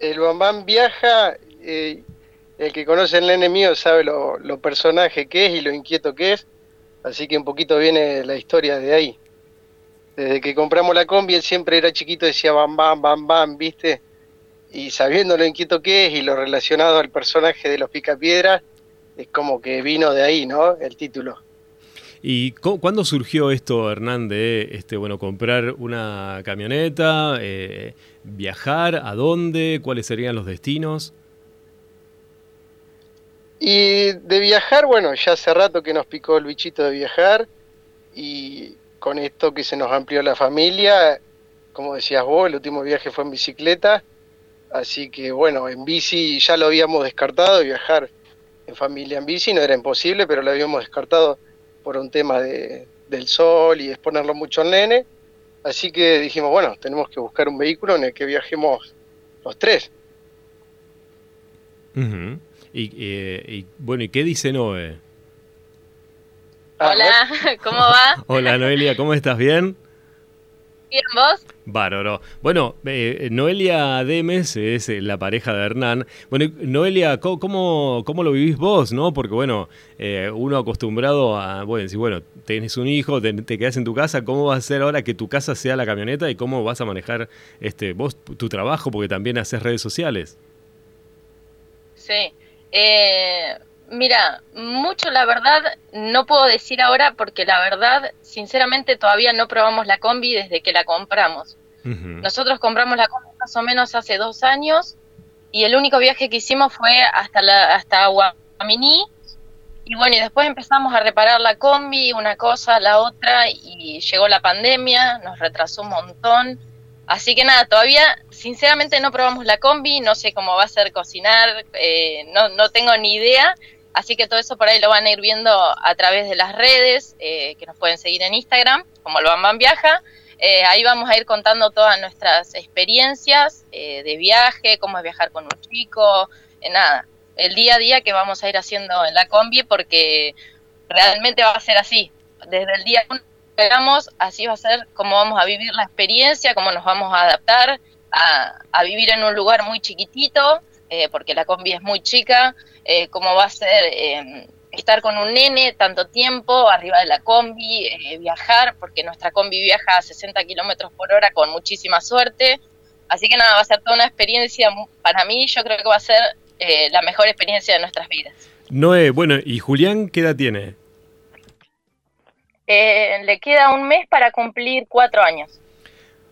el Bambán viaja, eh, el que conoce el nene mío sabe lo, personaje que es y lo inquieto que es, así que un poquito viene la historia de ahí. Desde que compramos la combi, él siempre era chiquito, decía bam, bam, bam, bam, ¿viste? Y sabiendo lo inquieto que es y lo relacionado al personaje de los Picapiedras, es como que vino de ahí, ¿no? El título. ¿Y cuándo surgió esto, Hernán, de este, bueno, comprar una camioneta, eh, viajar, a dónde, cuáles serían los destinos? Y de viajar, bueno, ya hace rato que nos picó el bichito de viajar y con esto que se nos amplió la familia, como decías vos, el último viaje fue en bicicleta, así que bueno, en bici ya lo habíamos descartado, viajar en familia en bici no era imposible, pero lo habíamos descartado por un tema de, del sol y exponerlo mucho al nene. Así que dijimos, bueno, tenemos que buscar un vehículo en el que viajemos los tres. y, eh, y, bueno, ¿y qué dice Noé? Hola, ¿cómo va? Hola Noelia, ¿cómo estás? ¿Bien? Bien, ¿vos? Bárbaro. Bueno, eh, Noelia Demes es eh, la pareja de Hernán. Bueno, Noelia, ¿cómo, cómo lo vivís vos? no Porque, bueno, eh, uno acostumbrado a, bueno, si bueno, tenés un hijo, te, te, quedás en tu casa, ¿cómo va a ser ahora que tu casa sea la camioneta y cómo vas a manejar este vos tu trabajo? Porque también haces redes sociales. Sí. Eh, Mira, mucho la verdad no puedo decir ahora porque la verdad, sinceramente, todavía no probamos la combi desde que la compramos. Nosotros compramos la combi más o menos hace dos años y el único viaje que hicimos fue hasta la hasta Guaminí y bueno, y después empezamos a reparar la combi, una cosa, la otra y llegó la pandemia, nos retrasó un montón. Así que nada, todavía sinceramente no probamos la combi, no sé cómo va a ser cocinar, eh, no, no tengo ni idea, Así que todo eso por ahí lo van a ir viendo a través de las redes, eh, que nos pueden seguir en Instagram, como el Bam Viaja. Eh, ahí vamos a ir contando todas nuestras experiencias eh, de viaje, cómo es viajar con un chico, nada, el día a día que vamos a ir haciendo en la combi, porque realmente va a ser así. Desde el día que llegamos, así va a ser cómo vamos a vivir la experiencia, cómo nos vamos a adaptar a vivir en un lugar muy chiquitito, porque la combi es muy chica, eh, cómo va a ser eh, estar con un nene tanto tiempo arriba de la combi, eh, viajar, porque nuestra combi viaja a 60 kilómetros por hora con muchísima suerte. Así que nada, va a ser toda una experiencia, para mí yo creo que va a ser la mejor experiencia de nuestras vidas. Noé, bueno, ¿y Julián qué edad tiene? le queda un mes para cumplir cuatro años.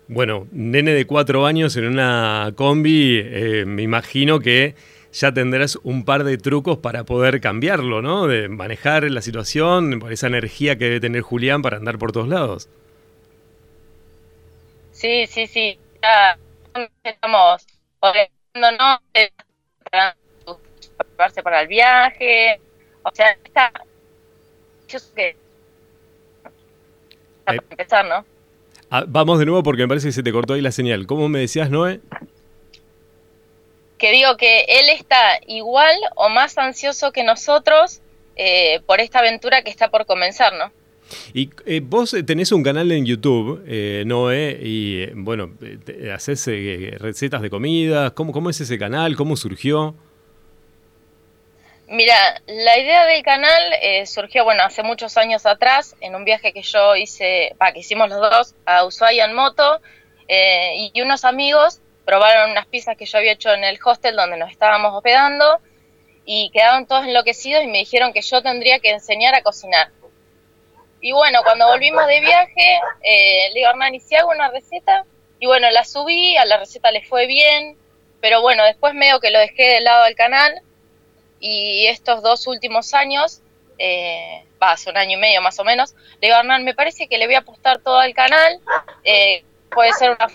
Bueno, nene de cuatro años en una combi, me imagino que ya tendrás un par de trucos para poder cambiarlo, ¿no? De manejar la situación, por esa energía que debe tener Julián para andar por todos lados. Sí, sí, sí. Ya estamos organizándonos para prepararse para el viaje. O sea, está. Yo sé que. Para eh, empezar, ¿no? Ah, vamos de nuevo porque me parece que se te cortó ahí la señal. ¿Cómo me decías, Noé? que digo que él está igual o más ansioso que nosotros eh, por esta aventura que está por comenzar, ¿no? Y eh, vos tenés un canal en YouTube, eh, Noé, y bueno, haces recetas de comida. ¿Cómo, ¿Cómo es ese canal? ¿Cómo surgió? Mira, la idea del canal surgió, bueno, hace muchos años atrás, en un viaje que yo hice, va, que hicimos los dos a Ushuaia en moto, y unos amigos probaron unas pizzas que yo había hecho en el hostel donde nos estábamos hospedando y quedaron todos enloquecidos y me dijeron que yo tendría que enseñar a cocinar. Y bueno, cuando volvimos de viaje, eh, le digo Hernán, ¿y si hago una receta? Y bueno, la subí, a la receta le fue bien, pero bueno, después medio que lo dejé de lado al canal y estos dos últimos años, eh, va, hace un año y medio más o menos, le digo a Hernán, me parece que le voy a apostar todo al canal, eh, puede ser una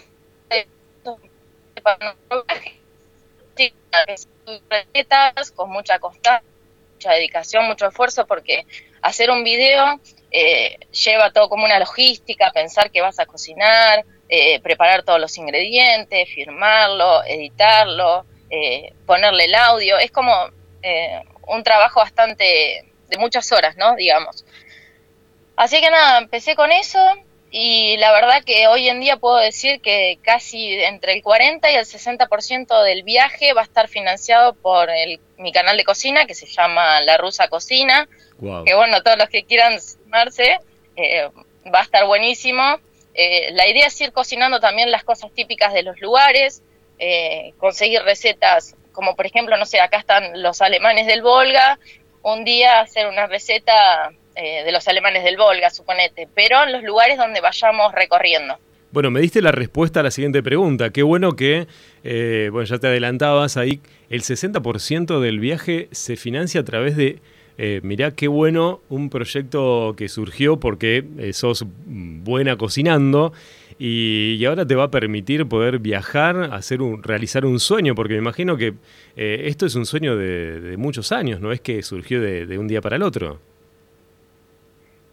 con mucha constancia, mucha dedicación, mucho esfuerzo, porque hacer un video eh, lleva todo como una logística, pensar que vas a cocinar, eh, preparar todos los ingredientes, firmarlo, editarlo, eh, ponerle el audio, es como un trabajo bastante de muchas horas, ¿no? Digamos. Así que nada, empecé con eso y la verdad que hoy en día puedo decir que casi entre el 40 y el 60% del viaje va a estar financiado por el, mi canal de cocina que se llama La Rusa Cocina. Que bueno, todos los que quieran sumarse, eh, va a estar buenísimo. Eh, la idea es ir cocinando también las cosas típicas de los lugares, eh, conseguir recetas como por ejemplo, no sé, acá están los alemanes del Volga, un día hacer una receta eh, de los alemanes del Volga, suponete, pero en los lugares donde vayamos recorriendo. Bueno, me diste la respuesta a la siguiente pregunta. Qué bueno que, eh, bueno, ya te adelantabas ahí, el 60% del viaje se financia a través de, eh, mirá qué bueno un proyecto que surgió porque sos buena cocinando y, ahora te va a permitir poder viajar, hacer un, realizar un sueño, porque me imagino que esto es un sueño de, muchos años, no es que surgió de un día para el otro.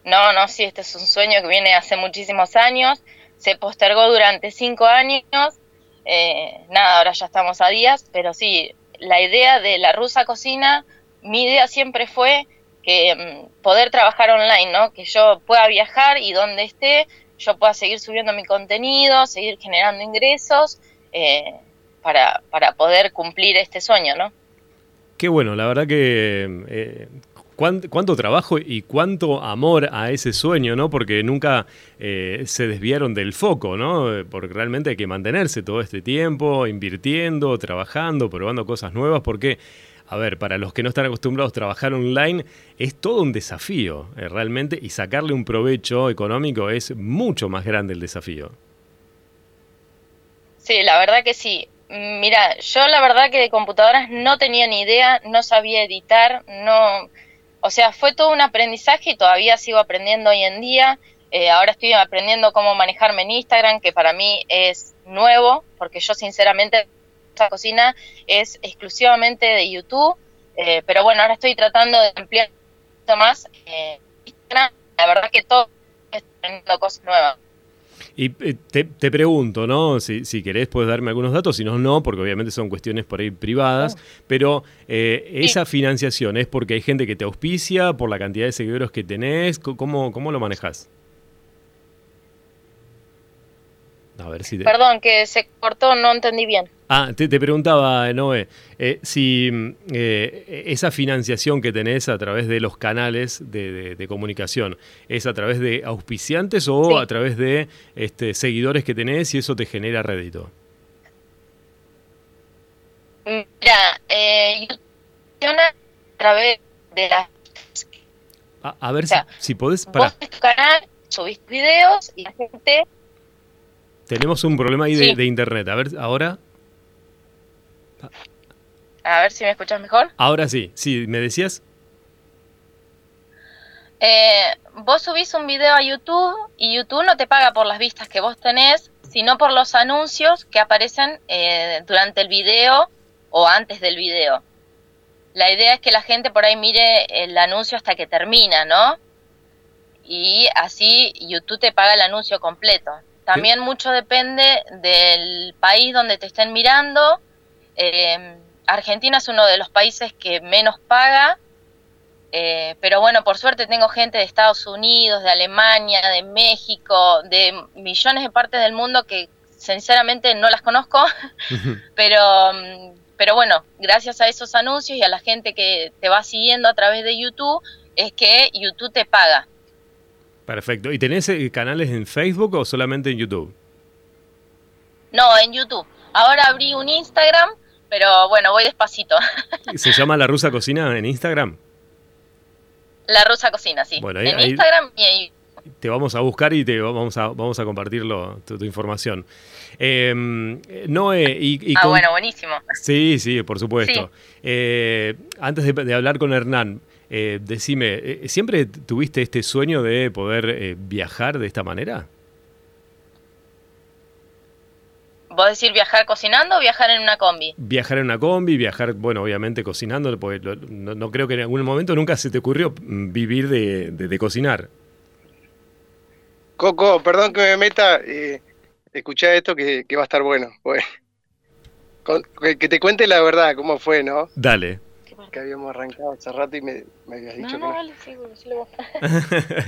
No, no, sí, este es un sueño que viene hace muchísimos años, se postergó durante cinco años, eh, nada, ahora ya estamos a días, pero sí, la idea de la rusa cocina, mi idea siempre fue que mm, poder trabajar online, ¿no? Que yo pueda viajar y donde esté, yo pueda seguir subiendo mi contenido, seguir generando ingresos eh, para, para poder cumplir este sueño, ¿no? Qué bueno, la verdad que eh, cuánto, trabajo y cuánto amor a ese sueño, ¿no? Porque nunca eh, se desviaron del foco, ¿no? Porque realmente hay que mantenerse todo este tiempo invirtiendo, trabajando, probando cosas nuevas, porque, a ver, para los que no están acostumbrados a trabajar online, es todo un desafío, eh, realmente, y sacarle un provecho económico es mucho más grande el desafío. Sí, la verdad que sí. Mira, yo la verdad que de computadoras no tenía ni idea, no sabía editar, no o sea, fue todo un aprendizaje y todavía sigo aprendiendo hoy en día. Eh, ahora estoy aprendiendo cómo manejarme en Instagram, que para mí es nuevo, porque yo sinceramente cocina es exclusivamente de YouTube. Eh, pero bueno, ahora estoy tratando de ampliar más eh. La verdad que todo estoy aprendiendo cosas nuevas. Y eh, te, pregunto, ¿no? Si, si, querés puedes darme algunos datos, si no, no, porque obviamente son cuestiones por ahí privadas, pero eh, esa financiación es porque hay gente que te auspicia, por la cantidad de seguidores que tenés, ¿cómo, cómo lo manejas? A ver si Perdón, que se cortó, no entendí bien. Ah, te, preguntaba, Noé, eh, si eh, esa financiación que tenés a través de los canales de, comunicación, ¿es a través de auspiciantes o a través de este, seguidores que tenés y eso te genera rédito? Mira, eh, a través de las... A, ver si, si, podés... Para. Vos tu canal, subís videos y la gente... Tenemos un problema ahí de, de internet. A ver, ahora... A ver si me escuchas mejor. Ahora sí, sí, ¿me decías? Eh, vos subís un video a YouTube y YouTube no te paga por las vistas que vos tenés, sino por los anuncios que aparecen eh, durante el video o antes del video. La idea es que la gente por ahí mire el anuncio hasta que termina, ¿no? Y así YouTube te paga el anuncio completo. También mucho depende del país donde te estén mirando. Eh, Argentina es uno de los países que menos paga, eh, pero bueno, por suerte tengo gente de Estados Unidos, de Alemania, de México, de millones de partes del mundo que sinceramente no las conozco, pero, mm, pero bueno, gracias a esos anuncios y a la gente que te va siguiendo a través de YouTube, es que YouTube te paga. Perfecto. ¿Y tenés eh, canales en Facebook o solamente en YouTube? No, en YouTube. Ahora abrí un Instagram pero bueno, voy despacito. ¿Se llama La Rusa Cocina en Instagram? La Rusa Cocina, sí. Bueno, en Instagram y en te vamos a buscar y te vamos a, vamos a compartir tu, información. Eh, Noé, y, ah, bueno, buenísimo. Sí, sí, por supuesto. Eh, antes de, hablar con Hernán, eh, decime, eh, ¿siempre tuviste este sueño de poder viajar de esta manera? ¿Vos decir viajar cocinando o viajar en una combi? Viajar en una combi, viajar, bueno, obviamente cocinando, porque no, creo que en algún momento nunca se te ocurrió mm, vivir de, cocinar. Coco, perdón que me meta, eh, escuchá esto que, va a estar bueno. que te cuente la verdad, cómo fue, ¿no? Dale. Que habíamos arrancado hace rato y me, habías dicho no, no, que no. sigo,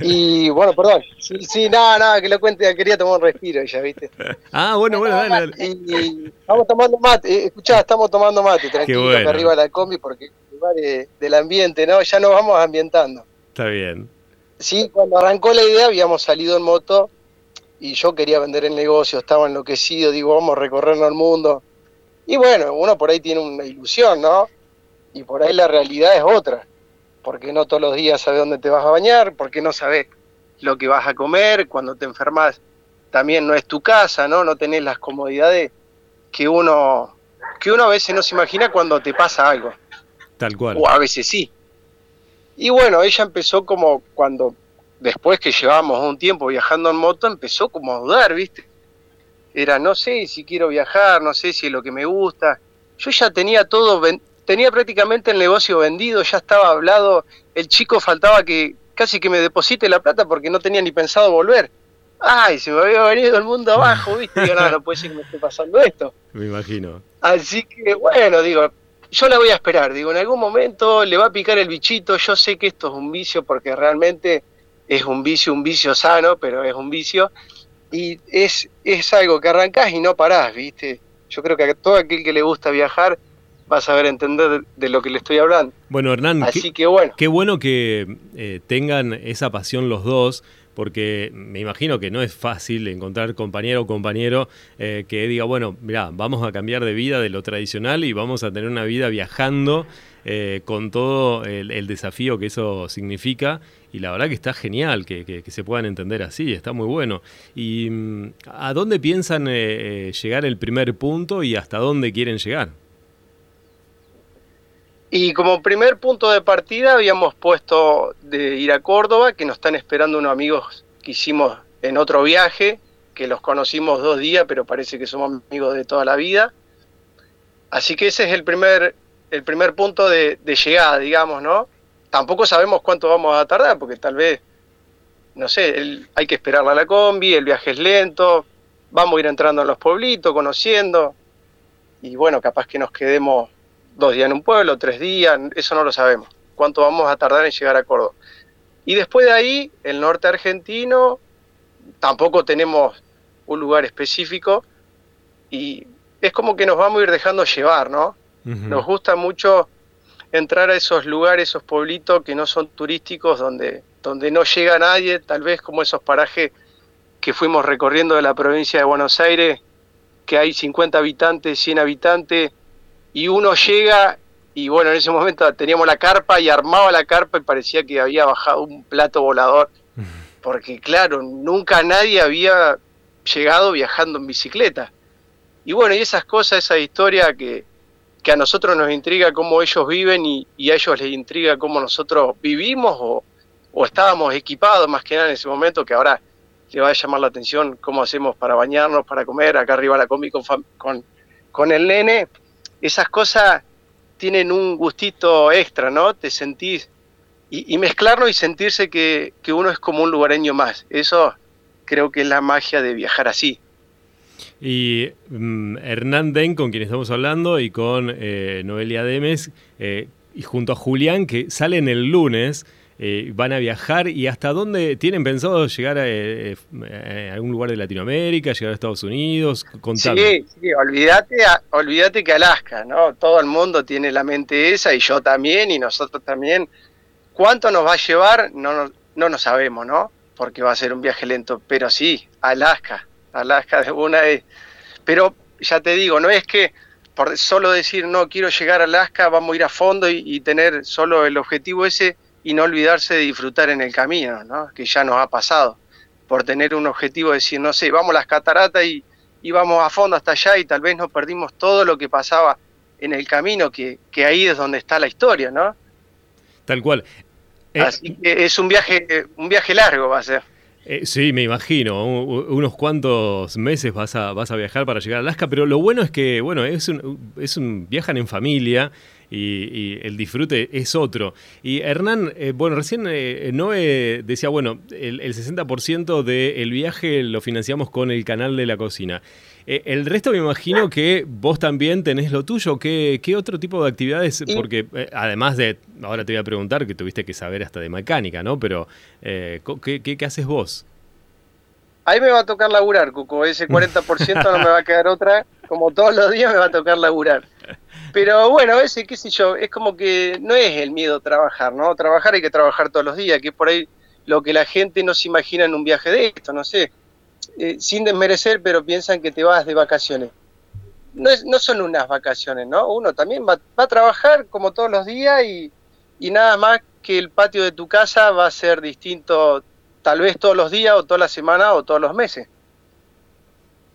Y bueno, perdón. Sí, sí, nada, nada, que lo cuente, quería tomar un respiro ya, ¿viste? Ah, bueno, bueno, dale, dale. Y, estamos tomando mate, eh, escuchá, estamos tomando mate, tranquilo, bueno. arriba de la combi, porque de, del ambiente, ¿no? Ya nos vamos ambientando. Está bien. Sí, cuando arrancó la idea habíamos salido en moto y yo quería vender el negocio, estaba enloquecido, digo, vamos a recorrernos el mundo. Y bueno, uno por ahí tiene una ilusión, ¿no? Y por ahí la realidad es otra, porque no todos los días sabes dónde te vas a bañar, porque no sabes lo que vas a comer, cuando te enfermas también no es tu casa, ¿no? No tenés las comodidades que uno, que uno a veces no se imagina cuando te pasa algo. Tal cual. O a veces sí. Y bueno, ella empezó como cuando, después que llevábamos un tiempo viajando en moto, empezó como a dudar, ¿viste? Era, no sé si quiero viajar, no sé si es lo que me gusta. Yo ya tenía todo, tenía prácticamente el negocio vendido, ya estaba hablado, el chico faltaba que casi que me deposite la plata porque no tenía ni pensado volver. Ay, se me había venido el mundo abajo, ¿viste? Digo, no, no puede ser que me esté pasando esto. Me imagino. Así que, bueno, digo, yo la voy a esperar, digo, en algún momento le va a picar el bichito, yo sé que esto es un vicio porque realmente es un vicio, un vicio sano, pero es un vicio, y es, es algo que arrancás y no parás, ¿viste? Yo creo que a todo aquel que le gusta viajar va a saber entender de, lo que le estoy hablando. Bueno, Hernán, Así que bueno. qué bueno que eh, tengan esa pasión los dos, porque me imagino que no es fácil encontrar compañero o compañero eh, que diga, bueno, mira, vamos a cambiar de vida de lo tradicional y vamos a tener una vida viajando eh, con todo el, desafío que eso significa. Y la verdad que está genial que, se puedan entender así, está muy bueno. ¿Y mm, a dónde piensan eh, llegar el primer punto y hasta dónde quieren llegar? Y como primer punto de partida habíamos puesto de ir a Córdoba, que nos están esperando unos amigos que hicimos en otro viaje, que los conocimos dos días, pero parece que somos amigos de toda la vida. Así que ese es el primer, el primer punto de, llegada, digamos, ¿no? Tampoco sabemos cuánto vamos a tardar, porque tal vez, no sé, hay que esperar a la combi, el viaje es lento, vamos a ir entrando en los pueblitos, conociendo, y bueno, capaz que nos quedemos dos días en un pueblo, tres días, eso no lo sabemos. ¿Cuánto vamos a tardar en llegar a Córdoba? Y después de ahí, el norte argentino, tampoco tenemos un lugar específico y es como que nos vamos a ir dejando llevar, ¿no? Nos gusta mucho entrar a esos lugares, esos pueblitos que no son turísticos, donde, donde no llega nadie, tal vez como esos parajes que fuimos recorriendo de la provincia de Buenos Aires, que hay 50 habitantes, 100 habitantes, y uno llega y bueno, en ese momento teníamos la carpa y armaba la carpa y parecía que había bajado un plato volador, porque claro, nunca nadie había llegado viajando en bicicleta. Y bueno, y esas cosas, esa historia que, que a nosotros nos intriga cómo ellos viven y, a ellos les intriga cómo nosotros vivimos o, o, estábamos equipados más que nada en ese momento, que ahora le va a llamar la atención cómo hacemos para bañarnos, para comer, acá arriba la combi con, con, con el nene esas cosas tienen un gustito extra, ¿no? Te sentís, y, mezclarlo y sentirse que, uno es como un lugareño más. Eso creo que es la magia de viajar así. Y mm, Hernán Den, con quien estamos hablando, y con eh, Noelia Demes, eh, y junto a Julián, que salen el lunes, eh, van a viajar y hasta dónde tienen pensado llegar eh, eh, a, algún lugar de Latinoamérica, llegar a Estados Unidos, Sí, sí, olvídate, olvídate que Alaska, ¿no? Todo el mundo tiene la mente esa y yo también y nosotros también. ¿Cuánto nos va a llevar? No, no, nos sabemos, ¿no? Porque va a ser un viaje lento, pero sí, Alaska, Alaska de una vez. Pero ya te digo, no es que por solo decir no quiero llegar a Alaska, vamos a ir a fondo y tener solo el objetivo ese y no olvidarse de disfrutar en el camino, ¿no? que ya nos ha pasado, por tener un objetivo de decir, no sé, vamos a las cataratas y, y vamos a fondo hasta allá y tal vez nos perdimos todo lo que pasaba en el camino, que, que ahí es donde está la historia, ¿no? Tal cual. Eh, Así que es un viaje, un viaje largo va a ser. Eh, sí, me imagino. unos cuantos meses vas a, vas a viajar para llegar a Alaska, pero lo bueno es que, bueno, es un, es un viajan en familia y, el disfrute es otro. Y Hernán, eh, bueno, recién eh, Noé decía, bueno, el, 60% del viaje lo financiamos con el canal de la cocina. Eh, el resto me imagino que vos también tenés lo tuyo. ¿Qué, qué otro tipo de actividades? Porque eh, además de, ahora te voy a preguntar que tuviste que saber hasta de mecánica, ¿no? Pero, eh, ¿qué, qué, haces vos? Ahí me va a tocar laburar, Cuco. Ese 40% no me va a quedar otra. Como todos los días me va a tocar laburar. Pero bueno, ese, qué sé yo, es como que no es el miedo trabajar, ¿no? Trabajar hay que trabajar todos los días, que por ahí lo que la gente no se imagina en un viaje de esto, no sé. Eh, sin desmerecer, pero piensan que te vas de vacaciones. No, es, no son unas vacaciones, ¿no? Uno también va, a trabajar como todos los días y, nada más que el patio de tu casa va a ser distinto tal vez todos los días o toda la semana o todos los meses.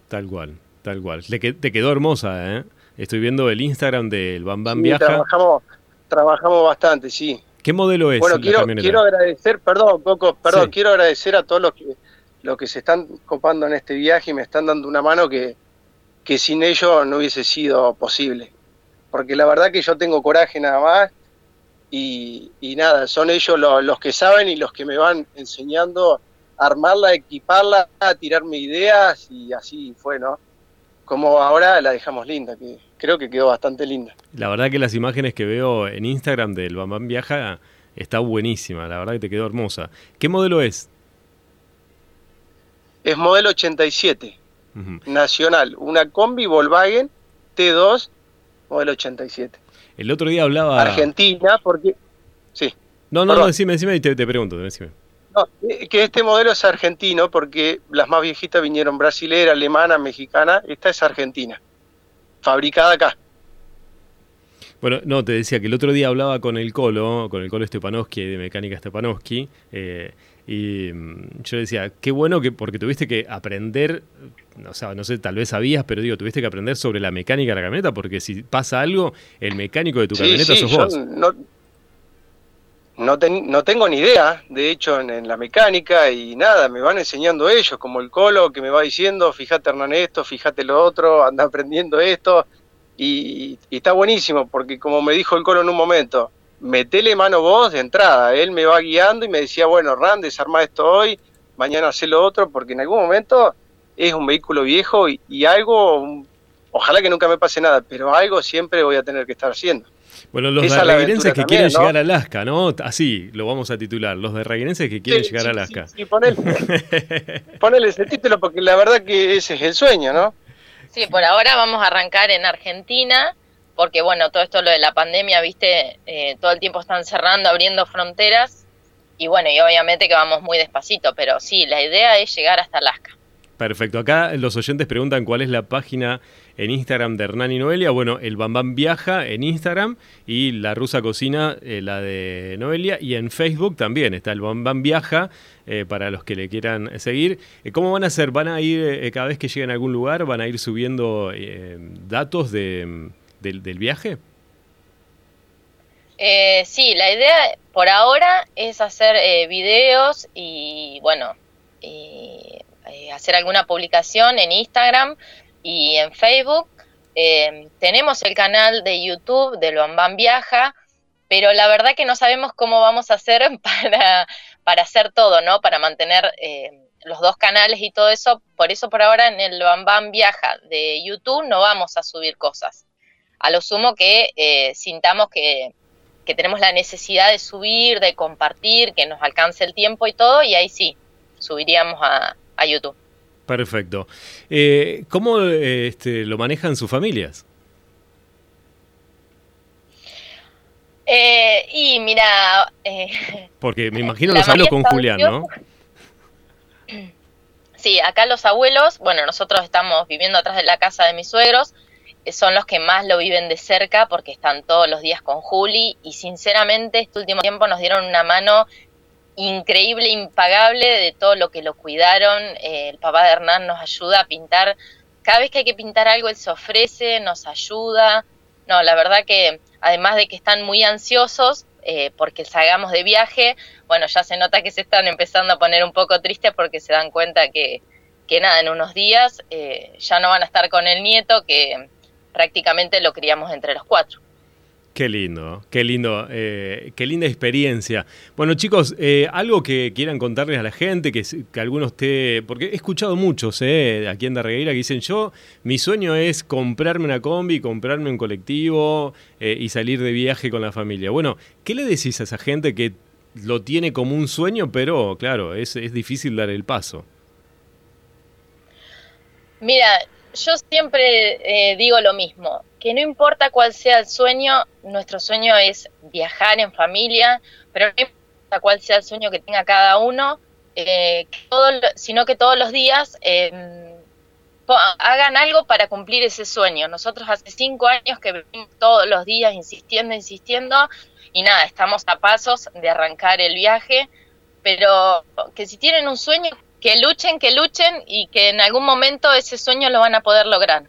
Tal cual, tal cual. Te quedó hermosa, ¿eh? Estoy viendo el Instagram del Bam Bam Viaja. Trabajamos, trabajamos bastante, sí. ¿Qué modelo es? Bueno, quiero, quiero agradecer, perdón, poco, perdón, quiero agradecer a todos los que los que se están copando en este viaje y me están dando una mano que, que sin ellos no hubiese sido posible. Porque la verdad que yo tengo coraje nada más y, nada, son ellos los, que saben y los que me van enseñando a armarla, a equiparla, a tirarme ideas y así fue, ¿no? Como ahora la dejamos linda, que creo que quedó bastante linda. La verdad que las imágenes que veo en Instagram del Bambam Viaja está buenísima, la verdad que te quedó hermosa. ¿Qué modelo es? es modelo 87, nacional, una combi Volkswagen T2, modelo 87. El otro día hablaba... Argentina, porque... Sí. No, no, no, decime, decime y te, pregunto, decime. No, eh, que este modelo es argentino porque las más viejitas vinieron brasilera, alemana, mexicana, esta es argentina, fabricada acá. Bueno, no, te decía que el otro día hablaba con el Colo, con el Colo Stepanowski de Mecánica Stepanowski, eh, y mm, yo decía, qué bueno que, porque tuviste que aprender, o sea, no sé, tal vez sabías, pero digo, tuviste que aprender sobre la mecánica de la camioneta, porque si pasa algo, el mecánico de tu camioneta sos vos. No, no, no, tengo ni idea, de hecho, en, la mecánica y nada, me van enseñando ellos, como el Colo que me va diciendo, fíjate Hernán esto, fíjate lo otro, anda aprendiendo esto y, está buenísimo, porque como me dijo el coro en un momento, metele mano vos de entrada. Él me va guiando y me decía, bueno, Ran, desarma esto hoy, mañana hace lo otro, porque en algún momento es un vehículo viejo y, algo, ojalá que nunca me pase nada, pero algo siempre voy a tener que estar haciendo. Bueno, los de Raguenenses que quieren llegar a Alaska, ¿no? Así lo vamos a titular. Los de Raguenenses que quieren llegar a Alaska. Sí, ponele, ponele ese título porque la verdad que ese es el sueño, ¿no? Sí, por ahora vamos a arrancar en Argentina, porque bueno, todo esto lo de la pandemia, viste, eh, todo el tiempo están cerrando, abriendo fronteras, y bueno, y obviamente que vamos muy despacito, pero sí, la idea es llegar hasta Alaska. Perfecto. Acá los oyentes preguntan cuál es la página en Instagram de Hernán y Noelia. Bueno, el Bambam Viaja en Instagram y la Rusa Cocina, eh, la de Noelia. Y en Facebook también está el Bambam Viaja eh, para los que le quieran seguir. Eh, ¿Cómo van a hacer? ¿Van a ir cada vez que lleguen a algún lugar? ¿Van a ir subiendo datos de, del, viaje? sí, la idea por ahora es hacer videos y bueno, eh, hacer alguna publicación en Instagram y en Facebook. Eh, tenemos el canal de YouTube de Bambam Viaja, pero la verdad que no sabemos cómo vamos a hacer para, para hacer todo, ¿no? Para mantener eh, los dos canales y todo eso. Por eso por ahora en el Bambam Viaja de YouTube no vamos a subir cosas. A lo sumo que sintamos que, que tenemos la necesidad de subir, de compartir, que nos alcance el tiempo y todo, y ahí sí, subiríamos a, a YouTube. Perfecto. Eh, ¿Cómo este, lo manejan sus familias? Eh, y mira... Eh, Porque me imagino los hablo con Julián, ¿no? Sí, acá los abuelos, bueno, nosotros estamos viviendo atrás de la casa de mis suegros, son los que más lo viven de cerca porque están todos los días con Juli y sinceramente este último tiempo nos dieron una mano increíble, impagable de todo lo que lo cuidaron. Eh, el papá de Hernán nos ayuda a pintar. Cada vez que hay que pintar algo, él se ofrece, nos ayuda. No, la verdad que además de que están muy ansiosos eh, porque salgamos de viaje, bueno, ya se nota que se están empezando a poner un poco tristes porque se dan cuenta que, que nada, en unos días eh, ya no van a estar con el nieto, que prácticamente lo criamos entre los cuatro. Qué lindo, qué lindo, eh, qué linda experiencia. Bueno, chicos, eh, algo que quieran contarles a la gente, que, que algunos te. Porque he escuchado muchos eh, aquí en Darregueira que dicen: Yo, mi sueño es comprarme una combi, comprarme un colectivo y salir de viaje con la familia. Bueno, ¿qué le decís a esa gente que lo tiene como un sueño, pero claro, es, difícil dar el paso? Mira, yo siempre digo lo mismo, que no importa cuál sea el sueño, nuestro sueño es viajar en familia, pero no importa cuál sea el sueño que tenga cada uno, eh, sino que todos los días eh, hagan algo para cumplir ese sueño. Nosotros hace cinco años que venimos todos los días insistiendo, insistiendo, y nada, estamos a pasos de arrancar el viaje, pero que si tienen un sueño, que luchen, que luchen y que en algún momento ese sueño lo van a poder lograr.